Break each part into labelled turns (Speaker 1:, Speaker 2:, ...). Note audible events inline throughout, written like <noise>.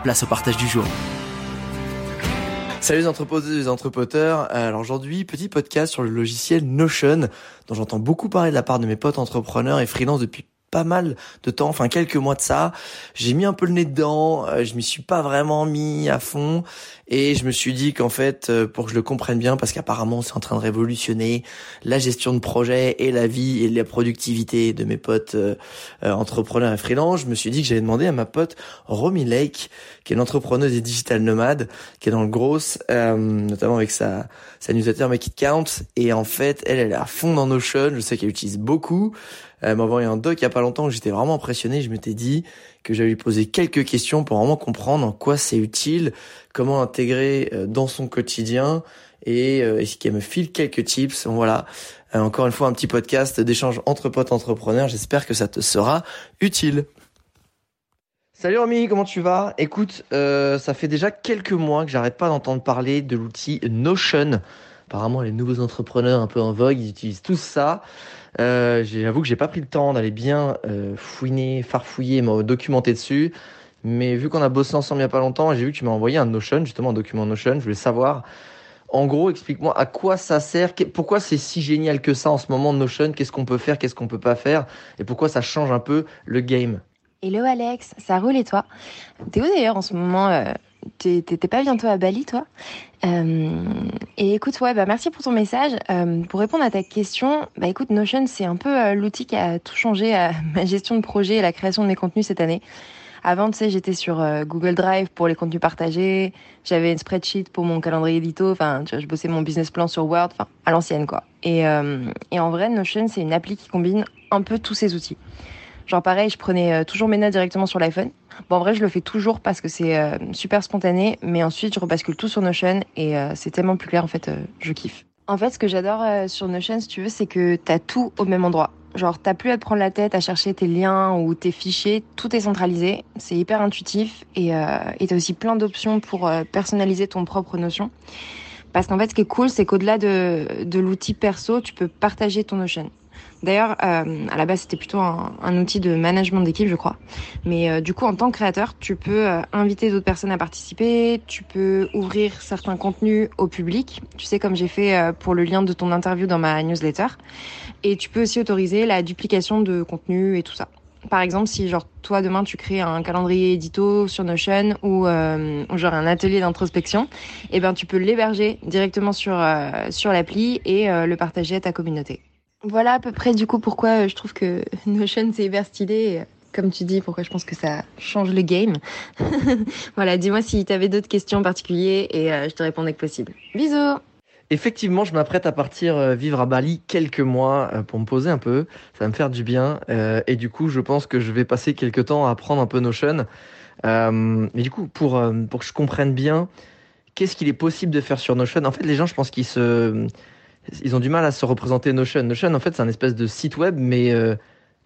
Speaker 1: place au partage du jour. Salut les entrepoteurs les entrepoteurs. Alors aujourd'hui, petit podcast sur le logiciel Notion, dont j'entends beaucoup parler de la part de mes potes entrepreneurs et freelance depuis pas mal de temps, enfin quelques mois de ça. J'ai mis un peu le nez dedans, euh, je m'y suis pas vraiment mis à fond et je me suis dit qu'en fait, euh, pour que je le comprenne bien, parce qu'apparemment c'est en train de révolutionner la gestion de projet et la vie et la productivité de mes potes euh, entrepreneurs et freelance, je me suis dit que j'allais demander à ma pote Romy Lake, qui est une entrepreneuse et digital nomade, qui est dans le gros, notamment avec sa, sa newsletter Make It Count. Et en fait, elle, elle est à fond dans Notion, je sais qu'elle utilise beaucoup. Elle m'a envoyé un doc il y a pas longtemps j'étais vraiment impressionné. Je m'étais dit que j'allais lui poser quelques questions pour vraiment comprendre en quoi c'est utile, comment intégrer euh, dans son quotidien et euh, est-ce qu'elle me file quelques tips. Voilà. Euh, encore une fois, un petit podcast d'échange entre potes entrepreneurs. J'espère que ça te sera utile. Salut Romy, comment tu vas? Écoute, ça fait déjà quelques mois que j'arrête pas d'entendre parler de l'outil Notion. Apparemment, les nouveaux entrepreneurs un peu en vogue, ils utilisent tous ça. Euh, J'avoue que j'ai pas pris le temps d'aller bien euh, fouiner, farfouiller, me documenter dessus. Mais vu qu'on a bossé ensemble il y a pas longtemps, j'ai vu que tu m'as envoyé un Notion, justement un document Notion. Je voulais savoir, en gros, explique-moi à quoi ça sert, pourquoi c'est si génial que ça en ce moment Notion, qu'est-ce qu'on peut faire, qu'est-ce qu'on peut pas faire, et pourquoi ça change un peu le game?
Speaker 2: Hello Alex, ça roule et toi? T'es où d'ailleurs en ce moment euh, T'étais pas bientôt à Bali, toi? Euh, Et écoute, ouais, bah merci pour ton message. Euh, pour répondre à ta question, bah écoute, Notion, c'est un peu euh, l'outil qui a tout changé à <laughs> ma gestion de projet et la création de mes contenus cette année. Avant, tu sais, j'étais sur Google Drive pour les contenus partagés. J'avais une spreadsheet pour mon calendrier édito. Enfin, je bossais mon business plan sur Word. Enfin, à l'ancienne, quoi. Et, et en vrai, Notion, c'est une appli qui combine un peu tous ces outils. Genre pareil, je prenais euh, toujours mes notes directement sur l'iPhone. Bon, en vrai, je le fais toujours parce que c'est euh, super spontané, mais ensuite, je rebascule tout sur Notion et euh, c'est tellement plus clair, en fait, je kiffe. En fait, ce que j'adore sur Notion, si tu veux, c'est que t'as tout au même endroit. Genre, t'as plus à te prendre la tête à chercher tes liens ou tes fichiers, tout est centralisé, c'est hyper intuitif et t'as aussi plein d'options pour personnaliser ton propre Notion. Parce qu'en fait, ce qui est cool, c'est qu'au-delà de, de l'outil perso, tu peux partager ton Notion. D'ailleurs, euh, à la base, c'était plutôt un, outil de management d'équipe, je crois. Mais euh, du coup, en tant que créateur, tu peux euh, inviter d'autres personnes à participer, tu peux ouvrir certains contenus au public, tu sais, comme j'ai fait pour le lien de ton interview dans ma newsletter. Et tu peux aussi autoriser la duplication de contenu et tout ça. Par exemple, si genre toi demain tu crées un calendrier édito sur Notion ou, genre un atelier d'introspection, eh ben tu peux l'héberger directement sur sur l'appli et le partager à ta communauté. Voilà à peu près du coup pourquoi euh, je trouve que <laughs> Notion c'est hyper stylé. Euh, comme tu dis, pourquoi je pense que ça change le game. <laughs> voilà, dis-moi si tu avais d'autres questions particulières et euh, je te réponds dès que possible. Bisous
Speaker 1: Effectivement, je m'apprête à partir vivre à Bali quelques mois pour me poser un peu. Ça va me faire du bien. et du coup, je pense que je vais passer quelques temps à apprendre un peu Notion. mais du coup, pour, pour que je comprenne bien, qu'est-ce qu'il est possible de faire sur Notion En fait, les gens, je pense qu'ils se ils ont du mal à se représenter Notion. Notion, en fait, c'est un espèce de site web, mais euh,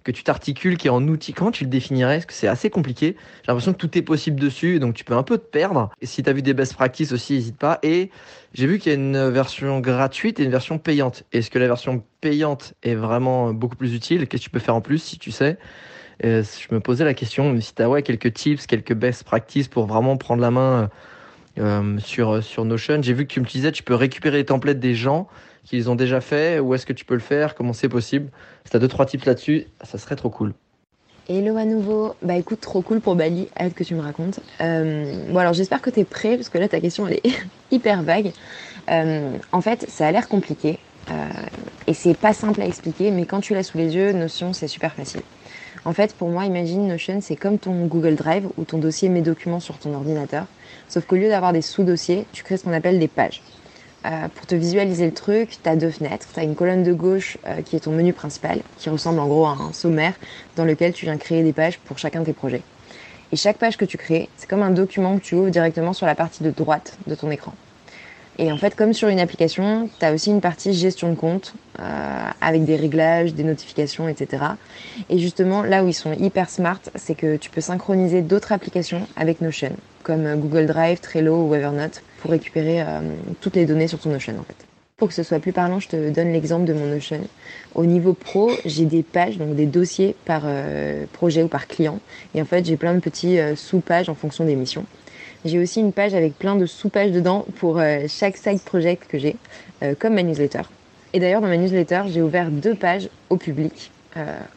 Speaker 1: que tu t'articules, qui est en outil. Comment tu le définirais? Parce que c'est assez compliqué. J'ai l'impression que tout est possible dessus, donc tu peux un peu te perdre. Et si tu as vu des best practices aussi, n'hésite pas. Et j'ai vu qu'il y a une version gratuite et une version payante. Est-ce que la version payante est vraiment beaucoup plus utile? Qu'est-ce que tu peux faire en plus, si tu sais? Je me posais la question, si tu as ouais, quelques tips, quelques best practices pour vraiment prendre la main euh, sur, sur Notion. J'ai vu que tu me disais, tu peux récupérer les templates des gens qu'ils ont déjà fait Où est-ce que tu peux le faire Comment c'est possible Si tu as deux, trois tips là-dessus, ça serait trop cool.
Speaker 2: Hello à nouveau. Bah écoute, trop cool pour Bali, hâte que tu me racontes. Euh, bon alors j'espère que tu es prêt, parce que là ta question elle est <laughs> hyper vague. Euh, en fait, ça a l'air compliqué, euh, et c'est pas simple à expliquer, mais quand tu l'as sous les yeux, Notion c'est super facile. En fait, pour moi, imagine Notion, c'est comme ton Google Drive ou ton dossier Mes documents sur ton ordinateur, sauf qu'au lieu d'avoir des sous-dossiers, tu crées ce qu'on appelle des pages. Euh, pour te visualiser le truc, tu as deux fenêtres. Tu as une colonne de gauche euh, qui est ton menu principal, qui ressemble en gros à un sommaire dans lequel tu viens créer des pages pour chacun de tes projets. Et chaque page que tu crées, c'est comme un document que tu ouvres directement sur la partie de droite de ton écran. Et en fait, comme sur une application, tu as aussi une partie gestion de compte euh, avec des réglages, des notifications, etc. Et justement, là où ils sont hyper smart, c'est que tu peux synchroniser d'autres applications avec Notion, comme Google Drive, Trello ou Evernote pour récupérer euh, toutes les données sur ton Notion en fait. Pour que ce soit plus parlant, je te donne l'exemple de mon Notion. Au niveau pro, j'ai des pages, donc des dossiers par euh, projet ou par client. Et en fait, j'ai plein de petits euh, sous-pages en fonction des missions. J'ai aussi une page avec plein de sous-pages dedans pour chaque side project que j'ai, comme ma newsletter. Et d'ailleurs, dans ma newsletter, j'ai ouvert deux pages au public.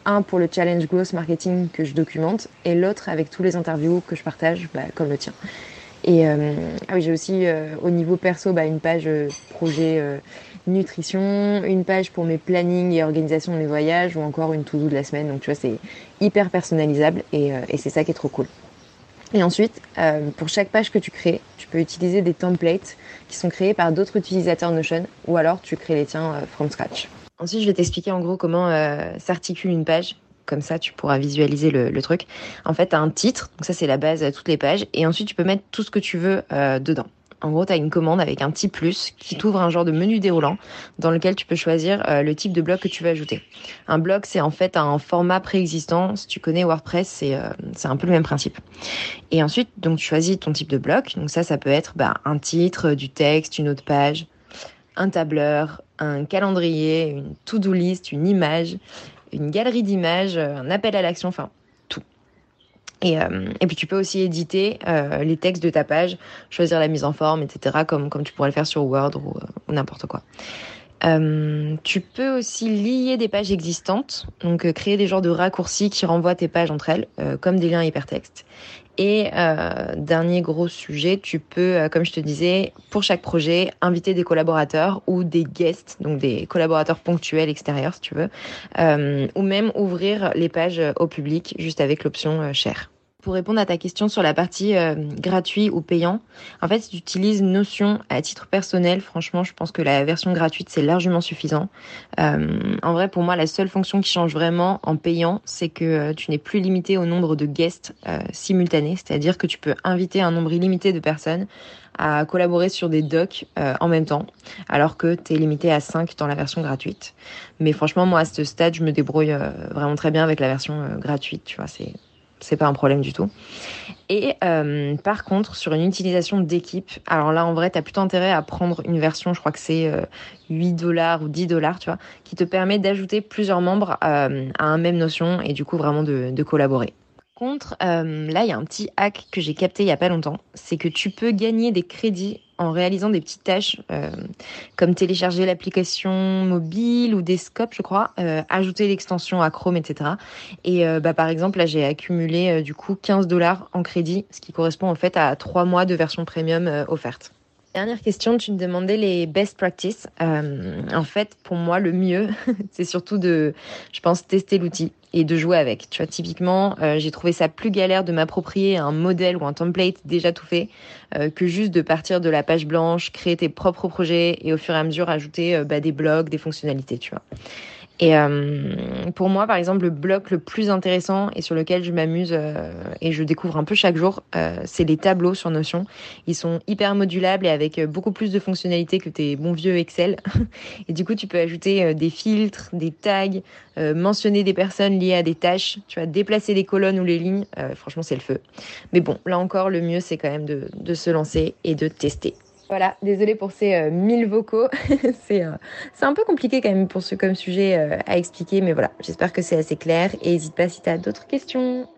Speaker 2: un pour le challenge growth marketing que je documente et l'autre avec tous les interviews que je partage, bah, comme le tien. Et euh, ah oui, j'ai aussi euh, au niveau perso bah, une page euh, projet nutrition, une page pour mes plannings et organisation de mes voyages ou encore une to-do de la semaine. Donc tu vois, c'est hyper personnalisable et, et c'est ça qui est trop cool. Et ensuite, pour chaque page que tu crées, tu peux utiliser des templates qui sont créés par d'autres utilisateurs Notion ou alors tu crées les tiens from scratch. Ensuite, je vais t'expliquer en gros comment s'articule une page comme ça tu pourras visualiser le, truc. En fait, tu as un titre, donc ça c'est la base à toutes les pages, et ensuite tu peux mettre tout ce que tu veux euh, dedans. En gros, tu as une commande avec un petit plus qui t'ouvre un genre de menu déroulant dans lequel tu peux choisir euh, le type de bloc que tu veux ajouter. Un bloc, c'est en fait un format préexistant. Si tu connais WordPress, c'est euh, c'est un peu le même principe. Et ensuite, donc tu choisis ton type de bloc. Donc ça, ça peut être bah, un titre, du texte, une autre page, un tableur, un calendrier, une to-do list, une image, une galerie d'images, euh, un appel à l'action, enfin tout. Et, euh, puis tu peux aussi éditer euh, les textes de ta page, choisir la mise en forme, etc. comme, tu pourrais le faire sur Word ou n'importe quoi. Euh, tu peux aussi lier des pages existantes, donc euh, créer des genres de raccourcis qui renvoient tes pages entre elles, euh, comme des liens hypertextes. Et dernier gros sujet, tu peux, comme je te disais, pour chaque projet, inviter des collaborateurs ou des guests, donc des collaborateurs ponctuels extérieurs si tu veux, ou même ouvrir les pages au public juste avec l'option share. Pour répondre à ta question sur la partie euh, gratuit ou payant, en fait, si tu utilises Notion à titre personnel, franchement, je pense que la version gratuite, c'est largement suffisant. Euh, en vrai, pour moi, la seule fonction qui change vraiment en payant, c'est que euh, tu n'es plus limité au nombre de guests simultanés, c'est-à-dire que tu peux inviter un nombre illimité de personnes à collaborer sur des docs en même temps, alors que tu es limité à 5 dans la version gratuite. Mais franchement, moi, à ce stade, je me débrouille vraiment très bien avec la version gratuite, tu vois, c'est c'est pas un problème du tout. Et euh, par contre, sur une utilisation d'équipe, alors là en vrai, tu as plutôt intérêt à prendre une version, je crois que c'est 8 euh, dollars ou 10 dollars, tu vois, qui te permet d'ajouter plusieurs membres euh, à un même notion et du coup vraiment de, de collaborer. Contre, là, il y a un petit hack que j'ai capté il y a pas longtemps, c'est que tu peux gagner des crédits en réalisant des petites tâches euh, comme télécharger l'application mobile ou des scopes, je crois, euh, ajouter l'extension à Chrome, etc. Et euh, bah, par exemple, là, j'ai accumulé du coup 15 dollars en crédit, ce qui correspond en fait à trois mois de version premium offerte. Dernière question, tu me demandais les best practices. Euh, en fait, pour moi, le mieux, <laughs> c'est surtout de, je pense, tester l'outil et de jouer avec. Tu vois, typiquement, euh, j'ai trouvé ça plus galère de m'approprier un modèle ou un template déjà tout fait euh, que juste de partir de la page blanche, créer tes propres projets et au fur et à mesure ajouter bah, des blogs, des fonctionnalités, tu vois. Et euh, pour moi, par exemple, le bloc le plus intéressant et sur lequel je m'amuse euh, et je découvre un peu chaque jour, euh, c'est les tableaux sur Notion. Ils sont hyper modulables et avec beaucoup plus de fonctionnalités que tes bons vieux Excel. <laughs> et du coup, tu peux ajouter des filtres, des tags, mentionner des personnes liées à des tâches, tu vas déplacer les colonnes ou les lignes. franchement, c'est le feu. Mais bon, là encore, le mieux, c'est quand même de, de se lancer et de tester. Voilà, désolée pour ces euh, mille vocaux. <laughs> c'est euh, c'est un peu compliqué quand même pour ce comme sujet euh, à expliquer, mais voilà, j'espère que c'est assez clair. Et n'hésite pas si tu as d'autres questions.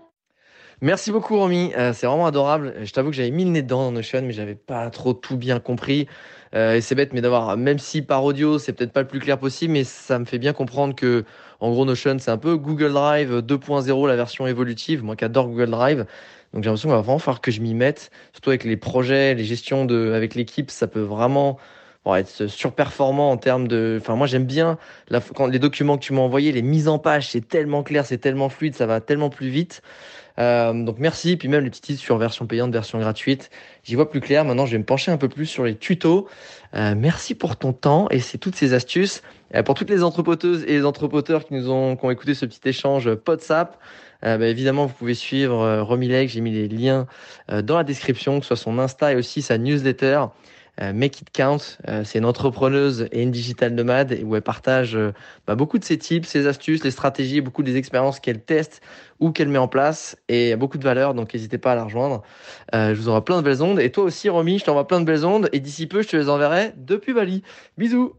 Speaker 1: Merci beaucoup Romy, euh, c'est vraiment adorable. Je t'avoue que j'avais mis le nez dedans dans Notion, mais j'avais pas trop tout bien compris. Et c'est bête, mais d'avoir, même si par audio c'est peut-être pas le plus clair possible, mais ça me fait bien comprendre que, en gros, Notion c'est un peu Google Drive 2.0, la version évolutive. Moi qui adore Google Drive, donc j'ai l'impression qu'il va vraiment falloir que je m'y mette, surtout avec les projets, les gestions de, avec l'équipe, ça peut vraiment bon, être surperformant en termes de. Enfin, moi j'aime bien la, quand les documents que tu m'as envoyés, les mises en page, c'est tellement clair, c'est tellement fluide, ça va tellement plus vite. Euh, donc merci, puis même les petits titres sur version payante, version gratuite, j'y vois plus clair. Maintenant, je vais me pencher un peu plus sur les tutos. Euh, merci pour ton temps et c'est toutes ces astuces. Euh, pour toutes les entrepoteuses et les entrepoteurs qui nous ont, qui ont écouté ce petit échange PodSap, euh, bah, évidemment, vous pouvez suivre euh, Romilek. J'ai mis les liens euh, dans la description, que ce soit son Insta et aussi sa newsletter. Euh, Make It Count, euh, c'est une entrepreneuse et une digital nomade où elle partage bah, beaucoup de ses tips, ses astuces, les stratégies, beaucoup des expériences qu'elle teste ou qu'elle met en place et beaucoup de valeur. Donc n'hésitez pas à la rejoindre. je vous envoie plein de belles ondes et toi aussi, Romy, je t'envoie plein de belles ondes et d'ici peu, je te les enverrai depuis Bali. Bisous.